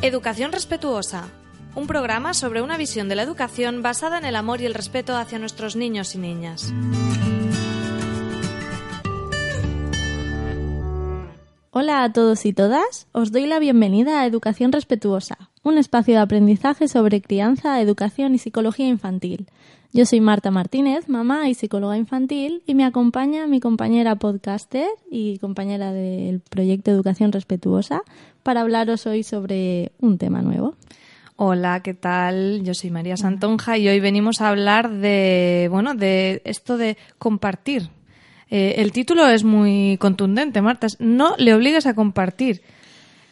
Educación Respetuosa, un programa sobre una visión de la educación basada en el amor y el respeto hacia nuestros niños y niñas. Hola a todos y todas, os doy la bienvenida a Educación Respetuosa, un espacio de aprendizaje sobre crianza, educación y psicología infantil. Yo soy Marta Martínez, mamá y psicóloga infantil, y me acompaña mi compañera podcaster y compañera del proyecto Educación Respetuosa para hablaros hoy sobre un tema nuevo. Hola, ¿qué tal? Yo soy María Santonja y hoy venimos a hablar de, bueno, de esto de compartir. Eh, el título es muy contundente, Marta. No le obligues a compartir.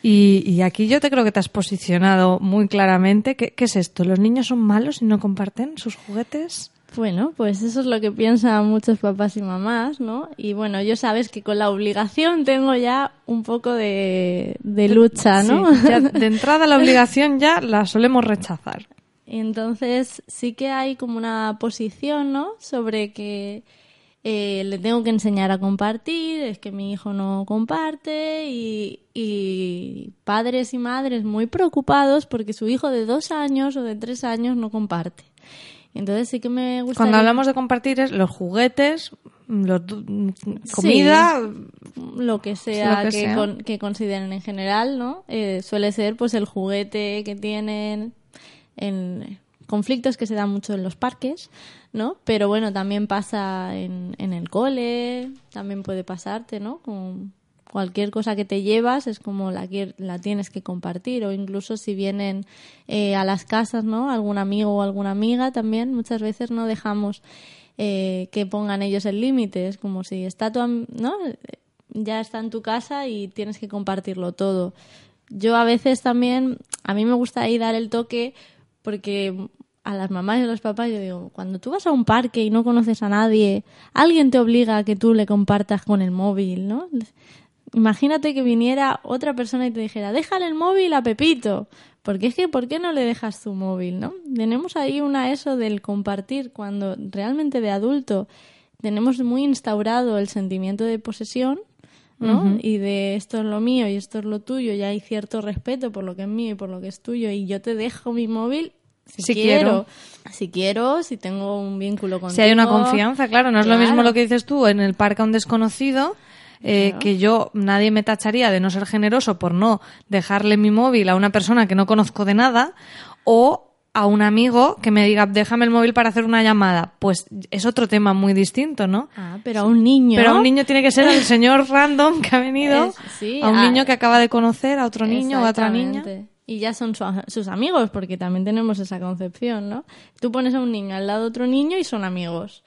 Y, aquí yo te creo que te has posicionado muy claramente. ¿Qué, es esto? ¿Los niños son malos y no comparten sus juguetes? Bueno, pues eso es lo que piensan muchos papás y mamás, ¿no? Y bueno, yo sabes que con la obligación tengo ya un poco de, lucha, ¿no? de entrada la obligación ya la solemos rechazar. Entonces sí que hay como una posición, ¿no? Sobre que eh, le tengo que enseñar a compartir, es que mi hijo no comparte y, padres y madres muy preocupados porque su hijo de dos años o de tres años no comparte. Entonces sí que me gusta. Cuando hablamos de compartir es los juguetes, los, comida, lo que sea que, consideren en general, ¿no? Eh, suele ser pues el juguete que tienen en conflictos que se dan mucho en los parques, ¿no? Pero bueno, también pasa en, en el cole, también puede pasarte, ¿no? Con cualquier cosa que te llevas es como la, la tienes que compartir o incluso si vienen eh, a las casas, ¿no? Algún amigo o alguna amiga también, muchas veces no dejamos eh, que pongan ellos el límite, es como si está tu, ¿no? Ya está en tu casa y tienes que compartirlo todo. Yo a veces también, a mí me gusta ahí dar el toque porque a las mamás y a los papás yo digo, cuando tú vas a un parque y no conoces a nadie, alguien te obliga a que tú le compartas con el móvil, ¿no? Imagínate que viniera otra persona y te dijera, déjale el móvil a Pepito. Porque es que, ¿por qué no le dejas tu móvil, no? Tenemos ahí una eso del compartir cuando realmente de adulto tenemos muy instaurado el sentimiento de posesión, ¿no? Y de esto es lo mío y esto es lo tuyo, y hay cierto respeto por lo que es mío y por lo que es tuyo, y yo te dejo mi móvil si, quiero. Si quiero, si tengo un vínculo contigo. Si hay una confianza, claro, no es lo mismo lo que dices tú en el parque a un desconocido. Eh, que yo nadie me tacharía de no ser generoso por no dejarle mi móvil a una persona que no conozco de nada o a un amigo que me diga déjame el móvil para hacer una llamada pues es otro tema muy distinto no ah pero a un niño. Pero a un niño tiene que ser el señor random que ha venido a un niño que acaba de conocer a otro niño o a otra niña y ya son sus amigos, porque también tenemos esa concepción, ¿no? Tú pones a un niño al lado de otro niño y son amigos.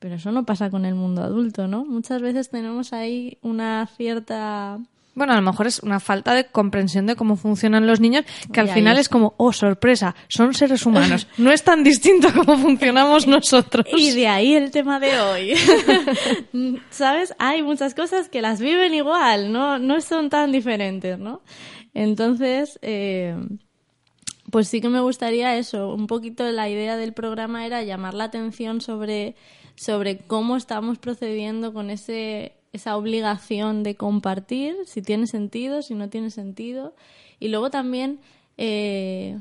Pero eso no pasa con el mundo adulto, ¿no? Muchas veces tenemos ahí una cierta... Bueno, a lo mejor es una falta de comprensión de cómo funcionan los niños, que al final es como, oh, sorpresa, son seres humanos. No es tan distinto como funcionamos nosotros. Y de ahí el tema de hoy. ¿Sabes? Hay muchas cosas que las viven igual, no, no son tan diferentes, ¿no? Entonces, eh, pues sí que me gustaría eso. Un poquito la idea del programa era llamar la atención sobre, sobre cómo estamos procediendo con ese, esa obligación de compartir, si tiene sentido, si no tiene sentido. Y luego también, eh,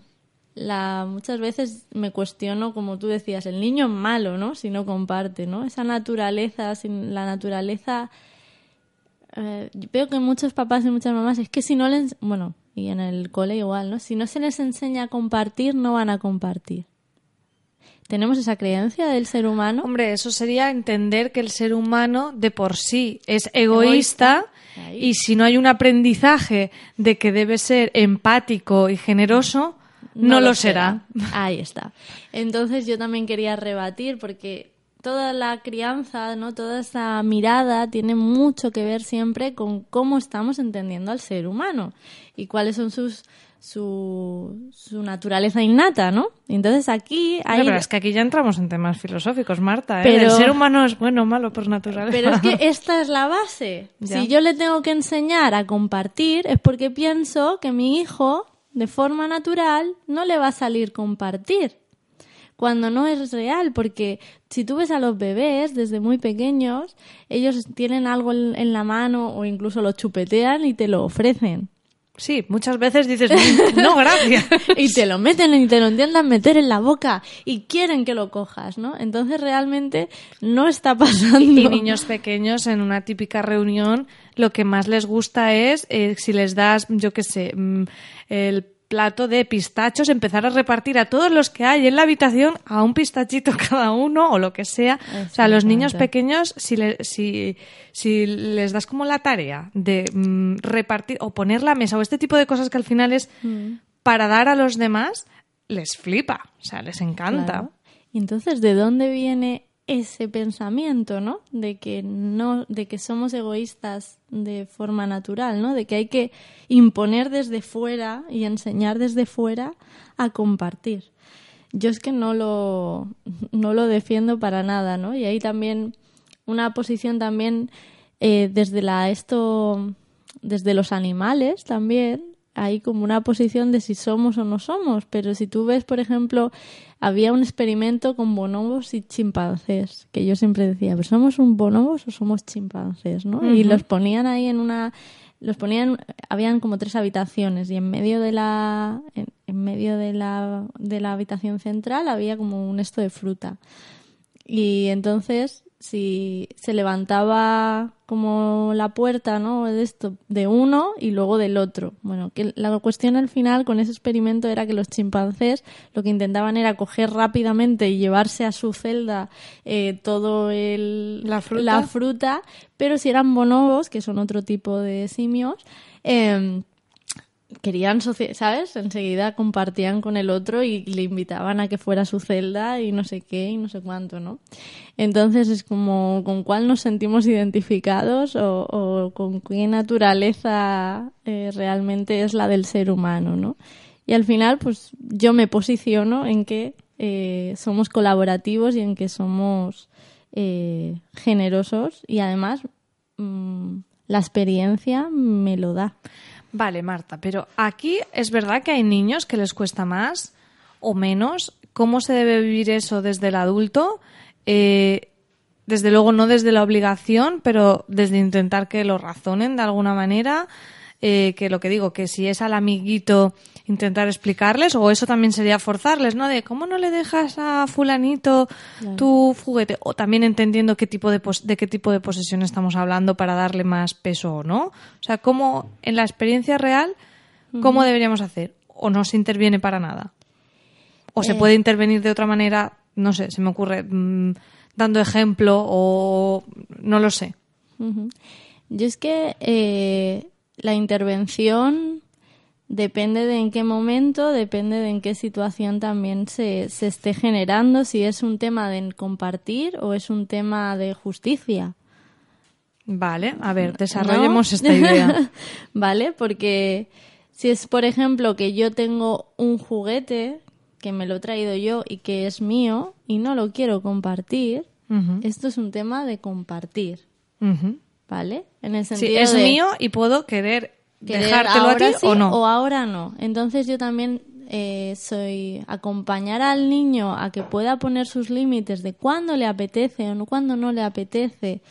la, muchas veces me cuestiono, como tú decías, el niño es malo, ¿no? Si no comparte, ¿no? Esa naturaleza, sin la naturaleza eh, veo que muchos papás y muchas mamás es que si no les, bueno, y en el cole igual, ¿no? Si no se les enseña a compartir, no van a compartir. ¿Tenemos esa creencia del ser humano? Hombre, eso sería entender que el ser humano de por sí es egoísta, y si no hay un aprendizaje de que debe ser empático y generoso, no, lo, será. Ahí está. Entonces yo también quería rebatir porque toda la crianza, ¿no? Toda esa mirada tiene mucho que ver siempre con cómo estamos entendiendo al ser humano y cuáles son sus su, su naturaleza innata, ¿no? Entonces aquí hay... pero es que aquí ya entramos en temas filosóficos, Marta. ¿eh? El ser humano es bueno o malo por naturaleza. Pero es que esta es la base. Si yo le tengo que enseñar a compartir es porque pienso que mi hijo, de forma natural, no le va a salir compartir cuando no es real, porque si tú ves a los bebés desde muy pequeños, ellos tienen algo en la mano o incluso lo chupetean y te lo ofrecen. Sí, muchas veces dices, no, gracias. y te lo meten y te lo intentan meter en la boca y quieren que lo cojas, ¿no? Entonces realmente no está pasando. Y niños pequeños en una típica reunión lo que más les gusta es eh, si les das, yo qué sé, mm, el plato de pistachos, empezar a repartir a todos los que hay en la habitación a un pistachito cada uno o lo que sea. O sea, a los niños pequeños, si, si, si les das como la tarea de mm, repartir o poner la mesa o este tipo de cosas que al final es mm. para dar a los demás, les flipa, o sea, les encanta. Entonces, ¿de dónde viene ese pensamiento, ¿no? De que no, de que somos egoístas de forma natural, ¿no? De que hay que imponer desde fuera y enseñar desde fuera a compartir. Yo es que no lo, no lo defiendo para nada, ¿no? Y hay también una posición también eh, desde la esto, desde los animales también, hay como una posición de si somos o no somos, pero si tú ves, por ejemplo, había un experimento con bonobos y chimpancés, que yo siempre decía, ¿pero somos un bonobos o somos chimpancés? ¿no? Y los ponían ahí en una los ponían habían como tres habitaciones y en medio de la en, medio de la de la habitación central había como un esto de fruta y entonces si se levantaba como la puerta, ¿no? De esto, de uno y luego del otro. Bueno, que la cuestión al final con ese experimento era que los chimpancés lo que intentaban era coger rápidamente y llevarse a su celda eh, todo el la fruta? la fruta, pero si eran bonobos, que son otro tipo de simios, eh, querían, ¿sabes? Enseguida compartían con el otro y le invitaban a que fuera a su celda y no sé qué y no sé cuánto, ¿no? Entonces es como con cuál nos sentimos identificados o, con qué naturaleza eh, realmente es la del ser humano, ¿no? Y al final, pues yo me posiciono en que eh, somos colaborativos y en que somos eh, generosos y además mm, la experiencia me lo da. Vale, Marta, pero aquí es verdad que hay niños que les cuesta más o menos. ¿Cómo se debe vivir eso desde el adulto? Eh, desde luego no desde la obligación, pero desde intentar que lo razonen de alguna manera. Eh, que lo que digo, que si es al amiguito intentar explicarles, o eso también sería forzarles, ¿no? De cómo no le dejas a fulanito tu juguete, o también entendiendo qué tipo de, de qué tipo de posesión estamos hablando para darle más peso o no. O sea, cómo en la experiencia real, cómo deberíamos hacer, o no se interviene para nada. O se eh. puede intervenir de otra manera, no sé, se me ocurre, mm, dando ejemplo o no lo sé. Yo es que eh, la intervención depende de en qué momento, depende de en qué situación también se, se esté generando, si es un tema de compartir o es un tema de justicia. Vale, a ver, desarrollemos esta idea. vale, porque si es, por ejemplo, que yo tengo un juguete que me lo he traído yo y que es mío y no lo quiero compartir, esto es un tema de compartir. ¿Vale? En el sentido es mío y puedo querer, dejártelo a ti o no. O ahora no. Entonces yo también eh, soy acompañar al niño a que pueda poner sus límites de cuándo le apetece o no, cuándo no le apetece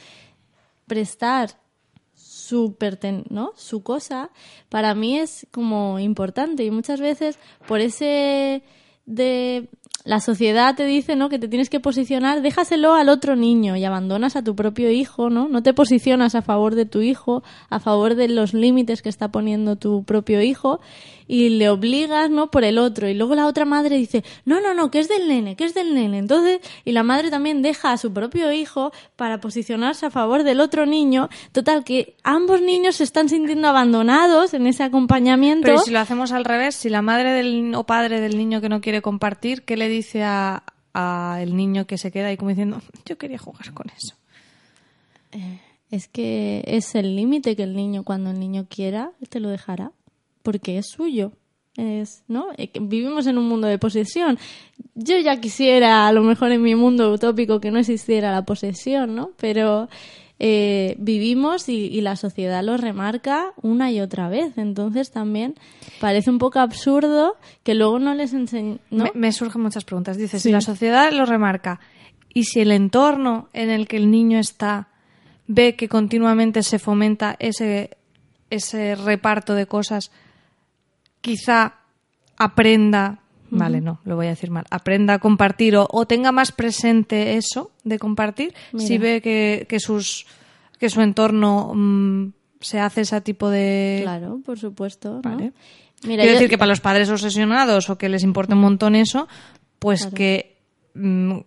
prestar su, ¿no? su cosa, para mí es como importante y muchas veces por ese de la sociedad te dice, ¿no? Que te tienes que posicionar, déjaselo al otro niño y abandonas a tu propio hijo, ¿no? No te posicionas a favor de tu hijo, a favor de los límites que está poniendo tu propio hijo y le obligas, ¿no? Por el otro. Y luego la otra madre dice, no, no, no, que es del nene, que es del nene. Entonces, y la madre también deja a su propio hijo para posicionarse a favor del otro niño. Total, que ambos niños se están sintiendo abandonados en ese acompañamiento. Pero si lo hacemos al revés, si la madre del, o padre del niño que no quiere compartir, ¿qué le dice a, el niño que se queda ahí como diciendo, yo quería jugar con eso? Eh, es que es el límite que el niño, cuando el niño quiera, te lo dejará, porque es suyo. Es, ¿no? Eh, vivimos en un mundo de posesión. Yo ya quisiera, a lo mejor en mi mundo utópico, que no existiera la posesión, ¿no? Pero eh, vivimos y, la sociedad lo remarca una y otra vez. Entonces también parece un poco absurdo que luego no les enseñen. Me, surgen muchas preguntas. Dices, si la sociedad lo remarca y si el entorno en el que el niño está ve que continuamente se fomenta ese, ese reparto de cosas, quizá aprenda, vale, no, lo voy a decir mal, aprenda a compartir o, tenga más presente eso de compartir, si ve que, que, sus, que su entorno mm, se hace ese tipo de... Claro, por supuesto. Vale. Quiero decir que para los padres obsesionados o que les importa un montón eso, pues que mm,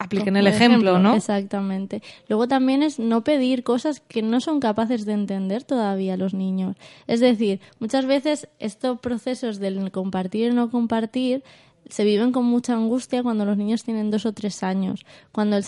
apliquen el ejemplo, ¿no? Exactamente. Luego también es no pedir cosas que no son capaces de entender todavía los niños. Es decir, muchas veces estos procesos del compartir y no compartir se viven con mucha angustia cuando los niños tienen dos o tres años, cuando el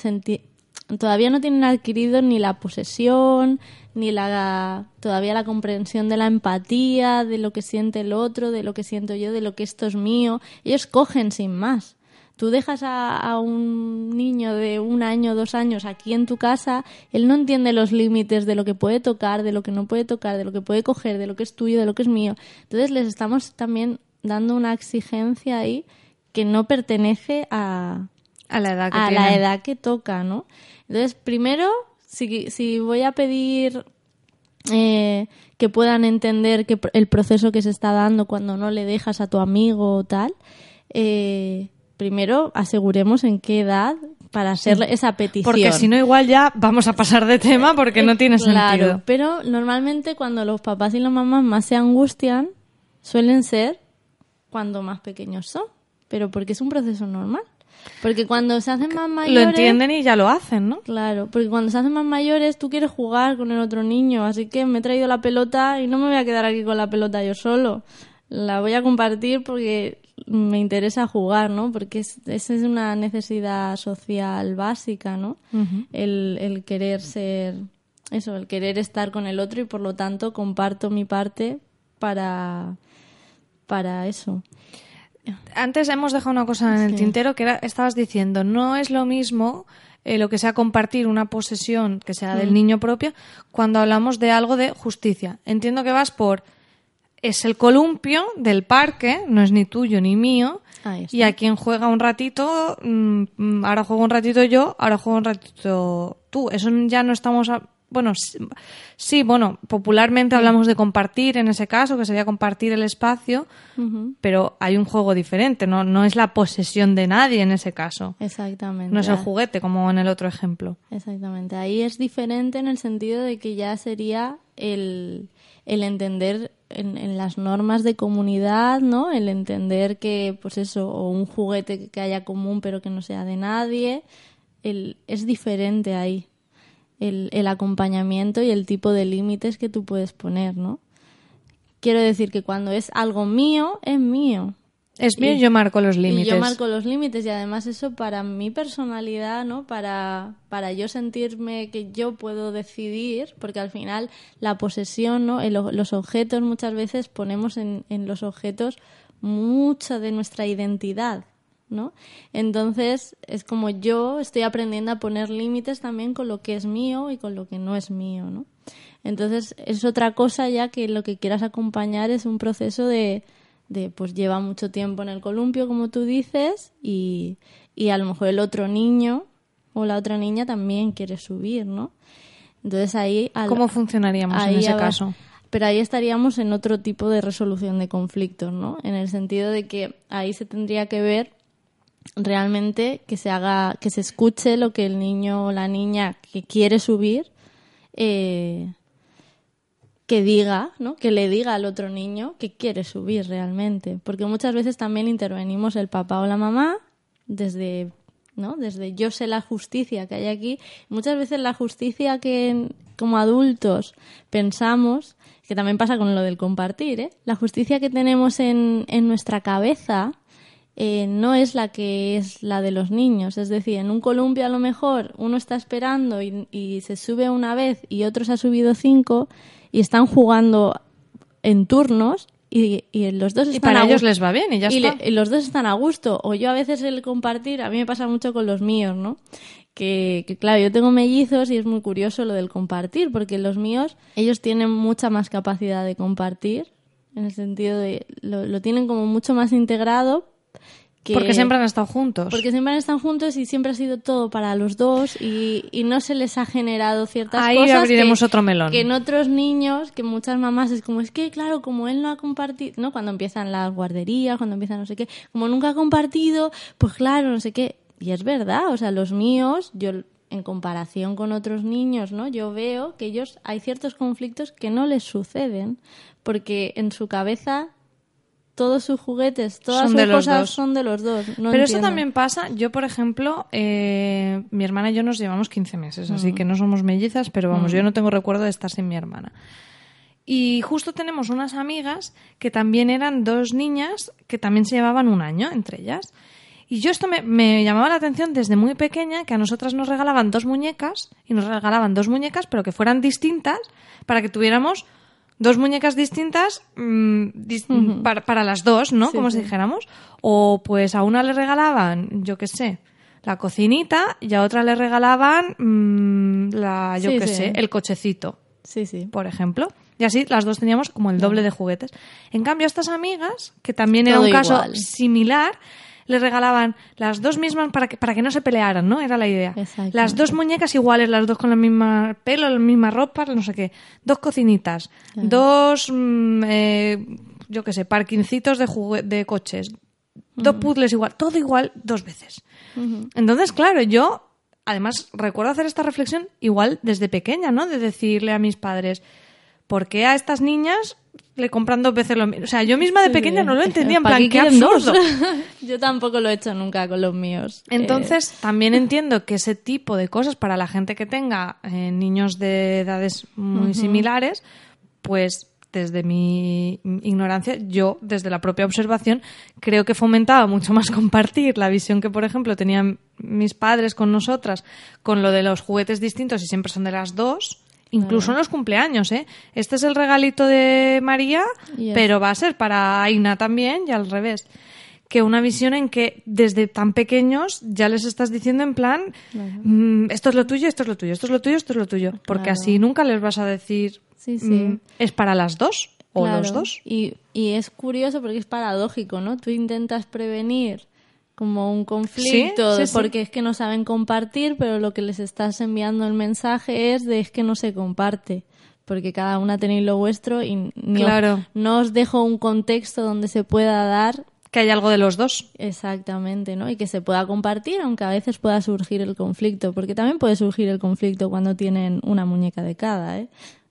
todavía no tienen adquirido ni la posesión, ni la todavía la comprensión de la empatía, de lo que siente el otro, de lo que siento yo, de lo que esto es mío. Ellos cogen sin más. Tú dejas a, un niño de un año, dos años aquí en tu casa, él no entiende los límites de lo que puede tocar, de lo que no puede tocar, de lo que puede coger, de lo que es tuyo, de lo que es mío. Entonces les estamos también dando una exigencia ahí que no pertenece a, a la edad que, a la edad que toca, ¿no? Entonces, primero, si, si voy a pedir eh, que puedan entender que el proceso que se está dando cuando no le dejas a tu amigo o tal, eh, primero aseguremos en qué edad para hacer esa petición. Porque si no, igual ya vamos a pasar de tema porque no tiene claro, sentido. Pero normalmente cuando los papás y las mamás más se angustian, suelen ser cuando más pequeños son. Pero porque es un proceso normal. Porque cuando se hacen más mayores... Lo entienden y ya lo hacen, ¿no? Claro, porque cuando se hacen más mayores tú quieres jugar con el otro niño, así que me he traído la pelota y no me voy a quedar aquí con la pelota yo solo. La voy a compartir porque me interesa jugar, ¿no? Porque esa es una necesidad social básica, ¿no? el, el querer ser, eso, el querer estar con el otro y por lo tanto comparto mi parte para, para eso. Antes hemos dejado una cosa en el tintero que era, estabas diciendo, no es lo mismo eh, lo que sea compartir una posesión que sea del mm. niño propio cuando hablamos de algo de justicia. Entiendo que vas por es el columpio del parque, no es ni tuyo ni mío, y a quien juega un ratito, mm, ahora juego un ratito yo, ahora juego un ratito tú. Eso ya no estamos... bueno, sí, bueno, popularmente hablamos de compartir en ese caso, que sería compartir el espacio, pero hay un juego diferente, no, no es la posesión de nadie en ese caso. Exactamente. No es el juguete como en el otro ejemplo. Exactamente. Ahí es diferente en el sentido de que ya sería el, el entender en, las normas de comunidad, ¿no? El entender que, pues eso, o un juguete que haya común pero que no sea de nadie, el, es diferente ahí. El, el acompañamiento y el tipo de límites que tú puedes poner, ¿no? Quiero decir que cuando es algo mío, es mío. Es bien, yo marco los límites. yo marco los límites y además eso para mi personalidad, ¿no? Para, para yo sentirme que yo puedo decidir, porque al final la posesión, ¿no? los objetos muchas veces ponemos en, en los objetos mucha de nuestra identidad, ¿no? Entonces es como yo estoy aprendiendo a poner límites también con lo que es mío y con lo que no es mío, ¿no? Entonces es otra cosa ya que lo que quieras acompañar es un proceso de de pues lleva mucho tiempo en el columpio, como tú dices, y, y a lo mejor el otro niño o la otra niña también quiere subir, ¿no? Entonces ahí... ¿Cómo funcionaríamos en ese caso? Pero ahí estaríamos en otro tipo de resolución de conflictos, ¿no? En el sentido de que ahí se tendría que ver realmente que se haga, que se escuche lo que el niño o la niña que quiere subir eh, que diga, ¿no? Que le diga al otro niño que quiere subir realmente, porque muchas veces también intervenimos el papá o la mamá desde, ¿no? Desde yo sé la justicia que hay aquí. Muchas veces la justicia que como adultos pensamos, que también pasa con lo del compartir, ¿eh? La justicia que tenemos en, en nuestra cabeza eh, no es la que es la de los niños. Es decir, en un columpio a lo mejor uno está esperando y, y se sube una vez y otro se ha subido cinco y están jugando en turnos y, los dos están y para ellos les va bien y ya está. y, los dos están a gusto. O yo a veces el compartir a mí me pasa mucho con los míos no que, claro yo tengo mellizos y es muy curioso lo del compartir porque los míos ellos tienen mucha más capacidad de compartir en el sentido de lo, lo tienen como mucho más integrado porque siempre han estado juntos. Porque siempre han estado juntos y siempre ha sido todo para los dos y, no se les ha generado ciertas Ahí cosas. abriremos que, otro melón. Que en otros niños, que muchas mamás es como, es que claro, como él no ha compartido, ¿no? Cuando empiezan las guarderías, cuando empiezan no sé qué, como nunca ha compartido, pues claro, no sé qué. Y es verdad, o sea, los míos, yo en comparación con otros niños, ¿no? Yo veo que ellos hay ciertos conflictos que no les suceden porque en su cabeza todos sus juguetes, todas sus cosas son de los dos. Pero eso también pasa. Yo, por ejemplo, eh, mi hermana y yo nos llevamos 15 meses, así mm. que no somos mellizas, pero vamos, mm. yo no tengo recuerdo de estar sin mi hermana. Y justo tenemos unas amigas que también eran dos niñas que también se llevaban un año entre ellas. Y yo esto me, me, llamaba la atención desde muy pequeña, que a nosotras nos regalaban dos muñecas, y nos regalaban dos muñecas, pero que fueran distintas, para que tuviéramos dos muñecas distintas mm, para, las dos, ¿no? Como si dijéramos. O pues a una le regalaban, yo qué sé, la cocinita y a otra le regalaban mm, la, yo qué sé, el cochecito. Sí, sí. Por ejemplo. Y así las dos teníamos como el doble de juguetes. En cambio, estas amigas, que también era un caso similar, le regalaban las dos mismas para que, para que no se pelearan, ¿no? Era la idea. Las dos muñecas iguales, las dos con la misma pelo, la misma ropa, no sé qué. Dos cocinitas, dos, mm, eh, yo qué sé, parquincitos de, de coches, dos puzzles igual, todo igual dos veces. Entonces, claro, yo además recuerdo hacer esta reflexión igual desde pequeña, ¿no? De decirle a mis padres, ¿por qué a estas niñas le compran dos veces lo mismo. O sea, yo misma de pequeña no lo entendía, en plan, qué absurdo. yo tampoco lo he hecho nunca con los míos. Entonces, eh, también entiendo que ese tipo de cosas para la gente que tenga eh, niños de edades muy similares, pues desde mi ignorancia, yo, desde la propia observación, creo que fomentaba mucho más compartir la visión que, por ejemplo, tenían mis padres con nosotras, con lo de los juguetes distintos y siempre son de las dos, Incluso en los cumpleaños, ¿eh? Este es el regalito de María, pero va a ser para Aina también y al revés. Que una visión en que desde tan pequeños ya les estás diciendo en plan, mm, esto es lo tuyo, esto es lo tuyo, esto es lo tuyo, esto es lo tuyo. Porque así nunca les vas a decir, sí, sí. Mm, es para las dos o los dos. Y, y es curioso porque es paradójico, ¿no? Tú intentas prevenir como un conflicto porque es que no saben compartir, pero lo que les estás enviando el mensaje es de es que no se comparte, porque cada una tenéis lo vuestro y no os dejo un contexto donde se pueda dar que hay algo de los dos. Exactamente, ¿no? Y que se pueda compartir, aunque a veces pueda surgir el conflicto, porque también puede surgir el conflicto cuando tienen una muñeca de cada, ¿eh?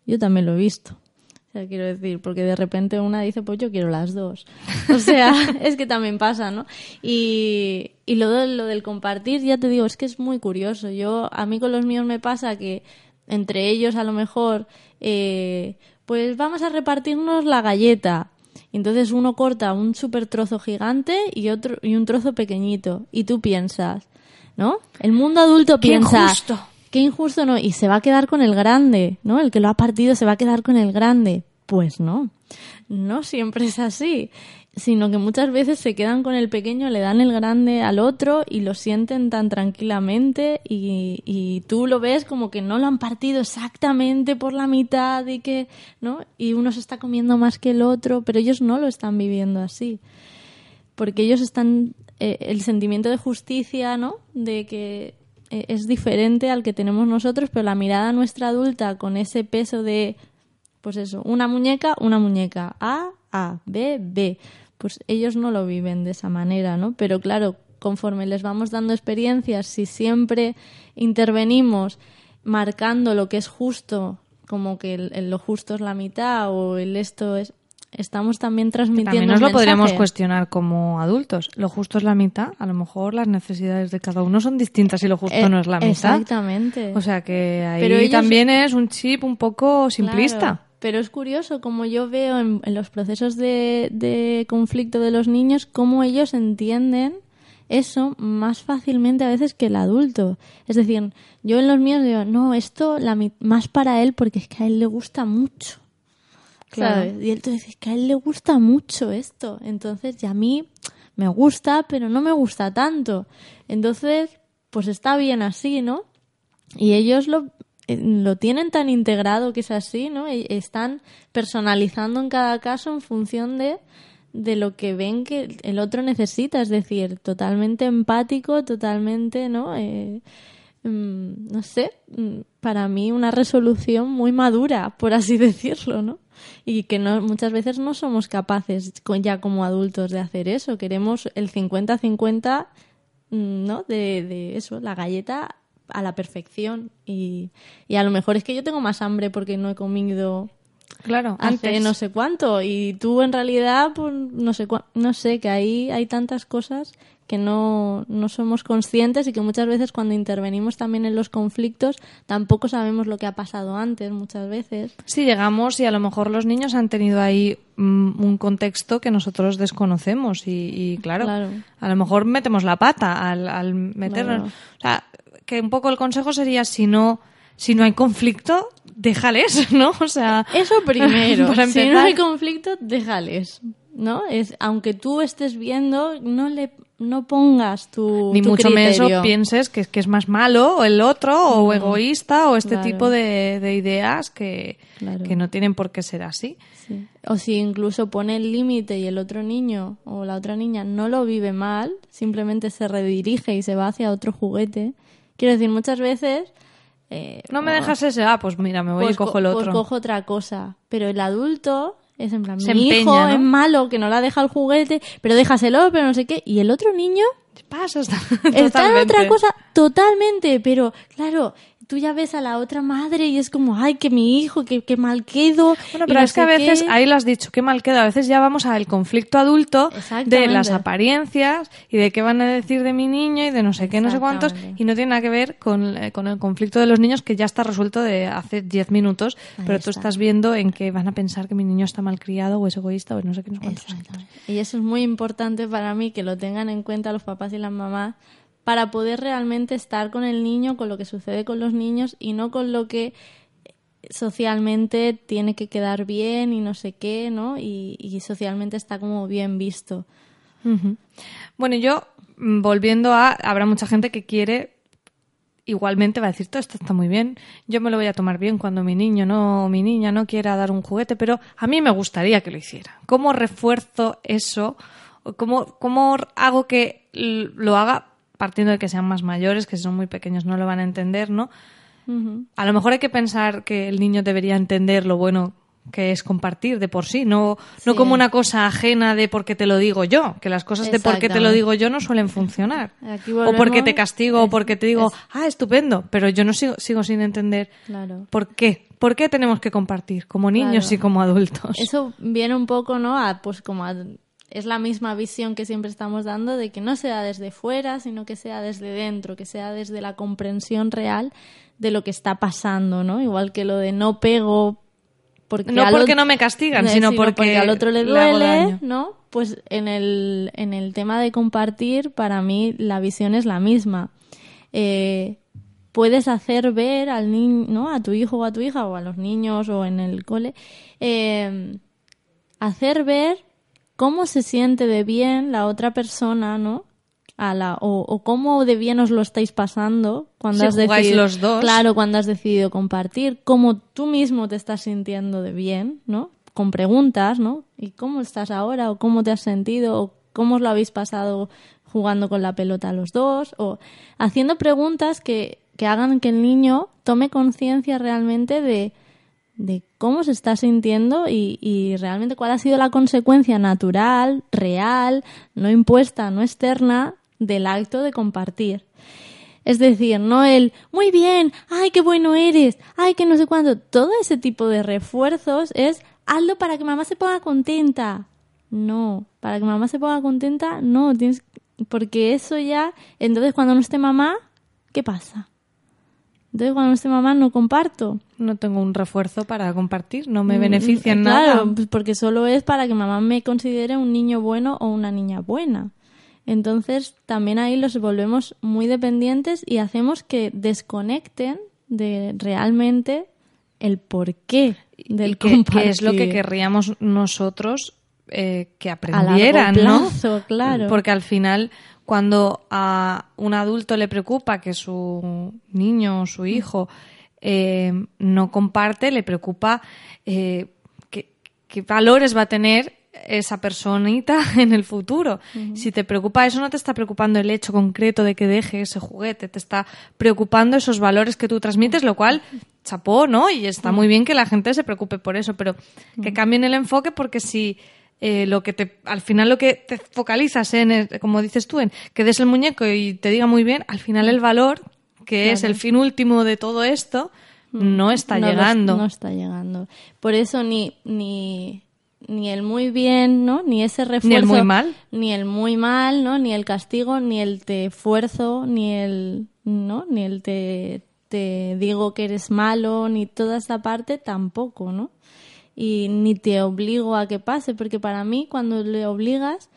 Yo también lo he visto. O sea, quiero decir, porque de repente una dice, pues yo quiero las dos. O sea, es que también pasa, ¿no? Y, y lo, de, lo del compartir, ya te digo, es que es muy curioso. Yo, a mí con los míos me pasa que entre ellos a lo mejor, eh, pues vamos a repartirnos la galleta. Entonces uno corta un súper trozo gigante y otro y un trozo pequeñito. Y tú piensas, ¿no? El mundo adulto piensa, qué injusto no, y se va a quedar con el grande, ¿no? El que lo ha partido se va a quedar con el grande. Pues no, no siempre es así, sino que muchas veces se quedan con el pequeño, le dan el grande al otro y lo sienten tan tranquilamente y, tú lo ves como que no lo han partido exactamente por la mitad y que, ¿no? Y uno se está comiendo más que el otro, pero ellos no lo están viviendo así. Porque ellos están, eh, el sentimiento de justicia, ¿no? De que es diferente al que tenemos nosotros, pero la mirada nuestra adulta con ese peso de, pues eso, una muñeca, una muñeca, A, A, B, B, pues ellos no lo viven de esa manera, ¿no? Pero claro, conforme les vamos dando experiencias, si siempre intervenimos marcando lo que es justo, como que lo justo es la mitad o el esto es estamos también transmitiendo. también nos lo podríamos cuestionar como adultos. Lo justo es la mitad. A lo mejor las necesidades de cada uno son distintas y lo justo eh, no es la mitad. Exactamente. O sea que ahí también es un chip un poco simplista. Pero es curioso como yo veo en, los procesos de, de, conflicto de los niños cómo ellos entienden eso más fácilmente a veces que el adulto. Es decir, yo en los míos digo, no, esto la, más para él porque es que a él le gusta mucho. Y él te dice que a él le gusta mucho esto. Entonces, y a mí me gusta, pero no me gusta tanto. Entonces, pues está bien así, ¿no? Y ellos lo, eh, lo tienen tan integrado que es así, ¿no? E, están personalizando en cada caso en función de, de lo que ven que el otro necesita, es decir, totalmente empático, totalmente, ¿no? Eh, mm, no sé, mm, para mí una resolución muy madura, por así decirlo, ¿no? Y que no, muchas veces no somos capaces ya como adultos de hacer eso. Queremos el 50-50, mm, ¿no? De, de eso, la galleta a la perfección. Y, y a lo mejor es que yo tengo más hambre porque no he comido Claro, antes no sé cuánto y tú en realidad pues no sé no sé que ahí hay tantas cosas que no, no somos conscientes y que muchas veces cuando intervenimos también en los conflictos tampoco sabemos lo que ha pasado antes muchas veces. Sí, llegamos y a lo mejor los niños han tenido ahí mm, un contexto que nosotros desconocemos y, claro, a lo mejor metemos la pata al, al meternos. O sea, que un poco el consejo sería si no si no hay conflicto, déjales, ¿no? O sea, eso primero. si no hay conflicto, déjales, ¿no? Es aunque tú estés viendo, no le no pongas tu ni mucho menos pienses que, que es más malo o el otro o egoísta o este tipo de, de ideas que, que, no tienen por qué ser así. O si incluso pone el límite y el otro niño o la otra niña no lo vive mal, simplemente se redirige y se va hacia otro juguete. Quiero decir, muchas veces eh, no me dejas ese, ah, pues mira, me voy y pues cojo el pues otro. Pues cojo otra cosa. Pero el adulto es en plan, mi hijo es malo que no la deja el juguete, pero déjaselo, pero no sé qué. Y el otro niño... Pasa, está, está en otra cosa totalmente, pero claro, tú ya ves a la otra madre y es como, ay, que mi hijo, que, mal quedo. Bueno, pero es que a veces, ahí lo has dicho, qué mal quedo. A veces ya vamos al conflicto adulto de las apariencias y de qué van a decir de mi niño y de no sé qué, no sé cuántos, y no tiene nada que ver con, eh, con el conflicto de los niños que ya está resuelto de hace 10 minutos, pero tú estás viendo en que van a pensar que mi niño está mal criado o es egoísta o no sé qué, no sé cuántos. Y eso es muy importante para mí que lo tengan en cuenta los papás y las mamás para poder realmente estar con el niño, con lo que sucede con los niños y no con lo que socialmente tiene que quedar bien y no sé qué, ¿no? Y, socialmente está como bien visto. Bueno, yo, mm, volviendo a, habrá mucha gente que quiere, igualmente va a decir, todo esto está muy bien, yo me lo voy a tomar bien cuando mi niño no, mi niña no quiera dar un juguete, pero a mí me gustaría que lo hiciera. ¿Cómo refuerzo eso? ¿Cómo, cómo hago que lo haga partiendo de que sean más mayores, que si son muy pequeños no lo van a entender, ¿no? A lo mejor hay que pensar que el niño debería entender lo bueno que es compartir de por sí, no, no como una cosa ajena de porque te lo digo yo, que las cosas de porque te lo digo yo no suelen funcionar. O porque te castigo, o porque te digo, ah, estupendo, pero yo no sigo, sigo sin entender por qué. ¿Por qué tenemos que compartir como niños y como adultos? Eso viene un poco, ¿no? A, pues como a es la misma visión que siempre estamos dando de que no sea desde fuera, sino que sea desde dentro, que sea desde la comprensión real de lo que está pasando, ¿no? Igual que lo de no pego porque no porque no me castigan, sino, porque, al otro le duele, ¿no? Pues en el, en el tema de compartir, para mí la visión es la misma. Eh, puedes hacer ver al niño, ¿no? A tu hijo o a tu hija o a los niños o en el cole, eh, hacer ver cómo se siente de bien la otra persona, ¿no? A la, o, cómo de bien os lo estáis pasando cuando has decidido los dos. claro cuando has decidido compartir cómo tú mismo te estás sintiendo de bien no con preguntas no y cómo estás ahora o cómo te has sentido o cómo os lo habéis pasado jugando con la pelota los dos o haciendo preguntas que, que hagan que el niño tome conciencia realmente de de cómo se está sintiendo y, realmente cuál ha sido la consecuencia natural, real, no impuesta, no externa del acto de compartir. Es decir, no el muy bien, ay, qué bueno eres, ay, que no sé cuándo. Todo ese tipo de refuerzos es hazlo para que mamá se ponga contenta. No, para que mamá se ponga contenta, no, tienes porque eso ya, entonces cuando no esté mamá, ¿qué pasa? Entonces, cuando no esté mamá, no comparto. No tengo un refuerzo para compartir, no me mm, beneficia en nada. Claro, pues porque solo es para que mamá me considere un niño bueno o una niña buena. Entonces, también ahí los volvemos muy dependientes y hacemos que desconecten de realmente el porqué del compartir. Que es lo que querríamos nosotros eh, que aprendieran, plazo, Claro. Porque al final cuando a un adulto le preocupa que su niño o su hijo eh, no comparte, le preocupa eh, qué, valores va a tener esa personita en el futuro. Si te preocupa eso, no te está preocupando el hecho concreto de que deje ese juguete, te está preocupando esos valores que tú transmites, lo cual chapó, ¿no? Y está muy bien que la gente se preocupe por eso, pero que cambien el enfoque porque si eh, lo que te, al final lo que te focalizas en, como dices tú, en que des el muñeco y te diga muy bien, al final el valor, que es el fin último de todo esto, no está llegando. no está llegando. Por eso ni, ni ni el muy bien, ¿no? Ni ese refuerzo. Ni el muy mal. Ni el muy mal, ¿no? Ni el castigo, ni el te esfuerzo, ni el, ¿no? Ni el te, te digo que eres malo, ni toda esa parte tampoco, ¿no? Y ni te obligo a que pase, porque para mí cuando le obligas,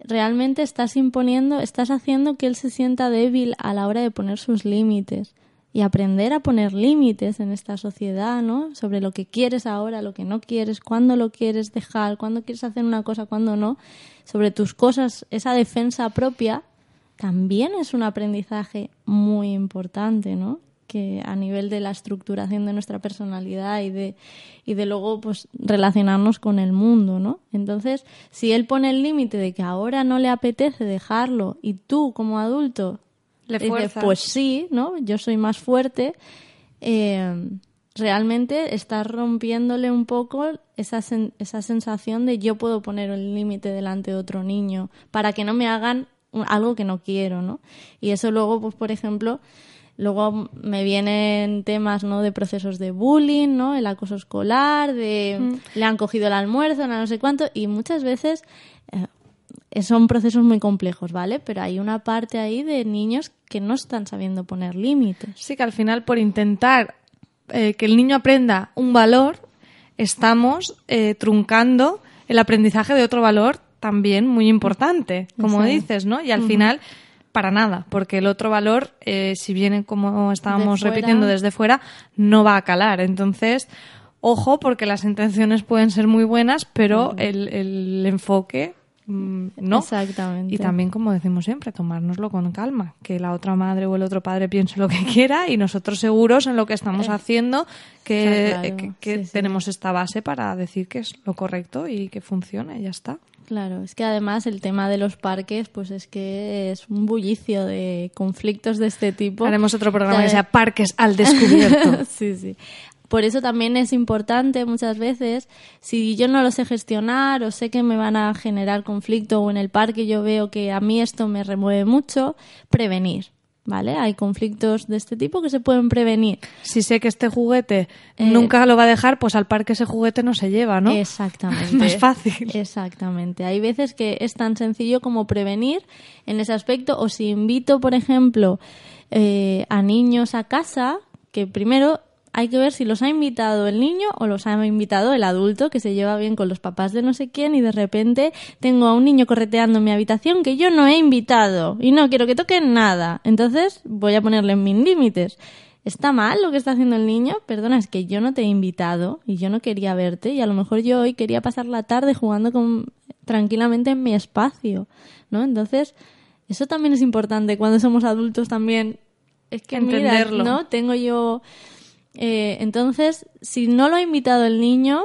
realmente estás imponiendo, estás haciendo que él se sienta débil a la hora de poner sus límites y aprender a poner límites en esta sociedad, ¿no? Sobre lo que quieres ahora, lo que no quieres, cuándo lo quieres dejar, cuándo quieres hacer una cosa, cuándo no, sobre tus cosas, esa defensa propia, también es un aprendizaje muy importante, ¿no? Que a nivel de la estructuración de nuestra personalidad y de, y de luego pues relacionarnos con el mundo, ¿no? Entonces, si él pone el límite de que ahora no le apetece dejarlo y tú como adulto le pues sí, ¿no? Yo soy más fuerte. Eh, realmente estás rompiéndole un poco esa, esa sensación de yo puedo poner el límite delante de otro niño para que no me hagan algo que no quiero, ¿no? Y eso luego, pues por ejemplo, luego me vienen temas, ¿no? De procesos de bullying, ¿no? El acoso escolar, de mm. le han cogido el almuerzo, no sé cuánto, y muchas veces eh, son procesos muy complejos, ¿vale? Pero hay una parte ahí de niños que no están sabiendo poner límites. Sí, que al final por intentar eh, que el niño aprenda un valor, estamos eh, truncando el aprendizaje de otro valor también muy importante, como dices, ¿no? Y al final, para nada, porque el otro valor, eh, si viene como estábamos repitiendo desde fuera, no va a calar. Entonces, ojo, porque las intenciones pueden ser muy buenas, pero el, el enfoque Mm, no. Exactamente. Y también, como decimos siempre, tomárnoslo con calma, que la otra madre o el otro padre piense lo que quiera y nosotros seguros en lo que estamos eh, haciendo, que, tenemos esta base para decir que es lo correcto y que funciona y ya está. Claro, es que además el tema de los parques, pues es que es un bullicio de conflictos de este tipo. Haremos otro programa que sea Parques al descubierto. sí, sí. Por eso también es importante muchas veces, si yo no lo sé gestionar o sé que me van a generar conflicto o en el parque yo veo que a mí esto me remueve mucho, prevenir. ¿Vale? Hay conflictos de este tipo que se pueden prevenir. Si sé que este juguete eh, nunca lo va a dejar, pues al parque ese juguete no se lleva, ¿no? Exactamente. Es más fácil. Exactamente. Hay veces que es tan sencillo como prevenir en ese aspecto. O si invito, por ejemplo, eh, a niños a casa, que primero hay que ver si los ha invitado el niño o los ha invitado el adulto que se lleva bien con los papás de no sé quién y de repente tengo a un niño correteando en mi habitación que yo no he invitado y no quiero que toquen nada. Entonces voy a ponerle mis límites. ¿Está mal lo que está haciendo el niño? Perdona, es que yo no te he invitado y yo no quería verte y a lo mejor yo hoy quería pasar la tarde jugando con... tranquilamente en mi espacio, ¿no? Entonces, eso también es importante cuando somos adultos también. Es que entenderlo. ¿no? Tengo yo eh, entonces, si no lo ha invitado el niño,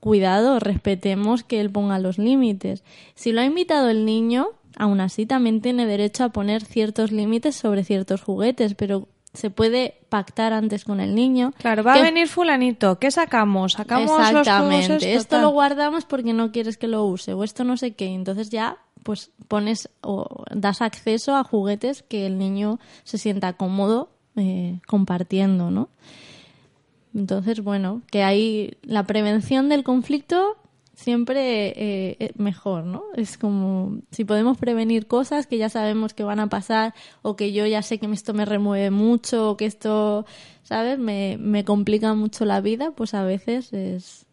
cuidado, respetemos que él ponga los límites. Si lo ha invitado el niño, aún así también tiene derecho a poner ciertos límites sobre ciertos juguetes, pero se puede pactar antes con el niño. Claro, va a venir fulanito, ¿qué sacamos? Sacamos Exactamente, esto lo guardamos porque no quieres que lo use o esto no sé qué, entonces ya pues pones o das acceso a juguetes que el niño se sienta cómodo eh, compartiendo, ¿no? Entonces, bueno, que hay la prevención del conflicto siempre eh, mejor, ¿no? Es como si podemos prevenir cosas que ya sabemos que van a pasar o que yo ya sé que esto me remueve mucho o que esto, ¿sabes? Me, me complica mucho la vida, pues a veces es,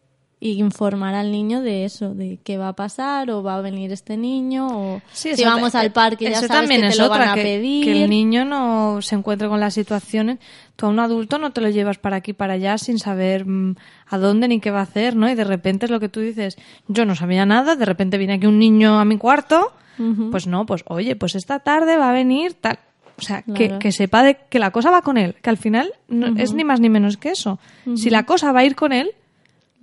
y informar al niño de eso, de qué va a pasar o va a venir este niño o si vamos al parque ya sabes que te lo van a pedir. Que el niño no se encuentre con las situaciones. Tú a un adulto no te lo llevas para aquí para allá sin saber mm, a dónde ni qué va a hacer, ¿no? Y de repente es lo que tú dices, yo no sabía nada, de repente viene aquí un niño a mi cuarto, pues no, pues oye, pues esta tarde va a venir tal. O sea, que, que, sepa de que la cosa va con él, que al final no, es ni más ni menos que eso. Si la cosa va a ir con él,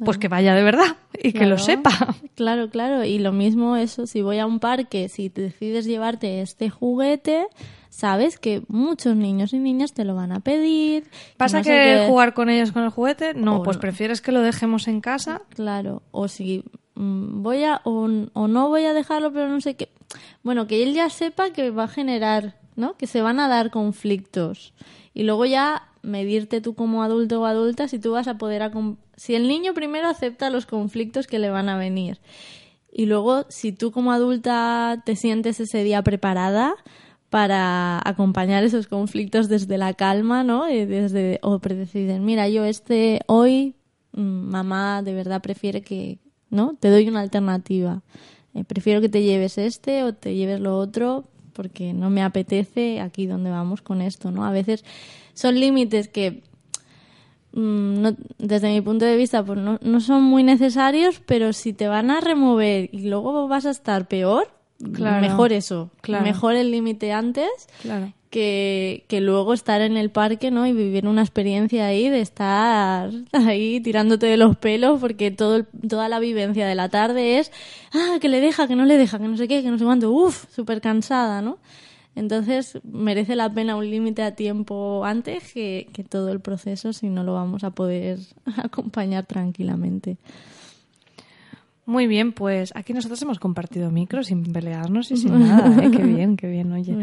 pues que vaya de verdad y que lo sepa. Claro, claro. Y lo mismo eso, si voy a un parque, si decides llevarte este juguete, sabes que muchos niños y niñas te lo van a pedir. ¿Pasa que jugar con ellos con el juguete? No, pues prefieres que lo dejemos en casa. Claro, o si mm, voy a, o, o no voy a dejarlo, pero no sé qué. Bueno, que él ya sepa que va a generar, ¿no? Que se van a dar conflictos. Y luego ya medirte tú como adulto o adulta si tú vas a poder... Si el niño primero acepta los conflictos que le van a venir. Y luego, si tú como adulta te sientes ese día preparada, para acompañar esos conflictos desde la calma, ¿no? Y desde, o deciden, mira, yo este, hoy, mm, mamá de verdad prefiere que, ¿no? Te doy una alternativa. Eh, prefiero que te lleves este o te lleves lo otro porque no me apetece aquí donde vamos con esto, ¿no? A veces son límites que mm, desde mi punto de vista pues no, no, son muy necesarios, pero si te van a remover y luego vas a estar peor, mejor eso, mejor el límite antes que, que, luego estar en el parque ¿no? y vivir una experiencia ahí de estar ahí tirándote de los pelos porque todo toda la vivencia de la tarde es, ah, que le deja, que no le deja, que no sé qué, que no sé cuánto, uff, súper cansada, ¿no? Entonces merece la pena un límite a tiempo antes que, que todo el proceso si no lo vamos a poder acompañar tranquilamente. Muy bien, pues aquí nosotros hemos compartido micro sin pelearnos y sin nada. ¿eh? Qué bien, qué bien, oye.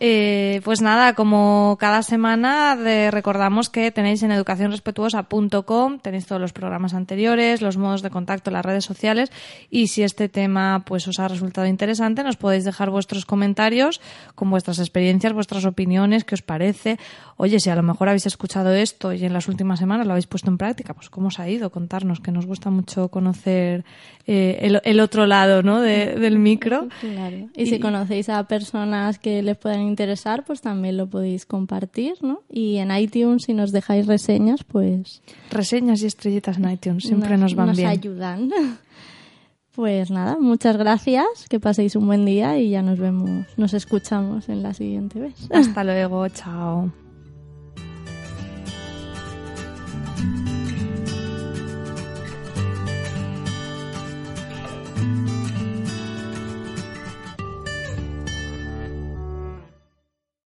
Eh, pues nada, como cada semana recordamos que tenéis en educacionrespetuosa.com, tenéis todos los programas anteriores, los modos de contacto, las redes sociales y si este tema pues os ha resultado interesante nos podéis dejar vuestros comentarios con vuestras experiencias, vuestras opiniones, qué os parece. Oye, si a lo mejor habéis escuchado esto y en las últimas semanas lo habéis puesto en práctica, pues cómo os ha ido, contarnos, que nos gusta mucho conocer eh, el, otro lado ¿no? del micro. Claro. Y, si conocéis a personas que les puedan interesar, pues también lo podéis compartir, ¿no? Y en iTunes, si nos dejáis reseñas, pues... Reseñas y estrellitas en iTunes siempre nos, van bien. Nos ayudan. Pues nada, muchas gracias, que paséis un buen día y ya nos vemos, nos escuchamos en la siguiente vez. Hasta luego, chao.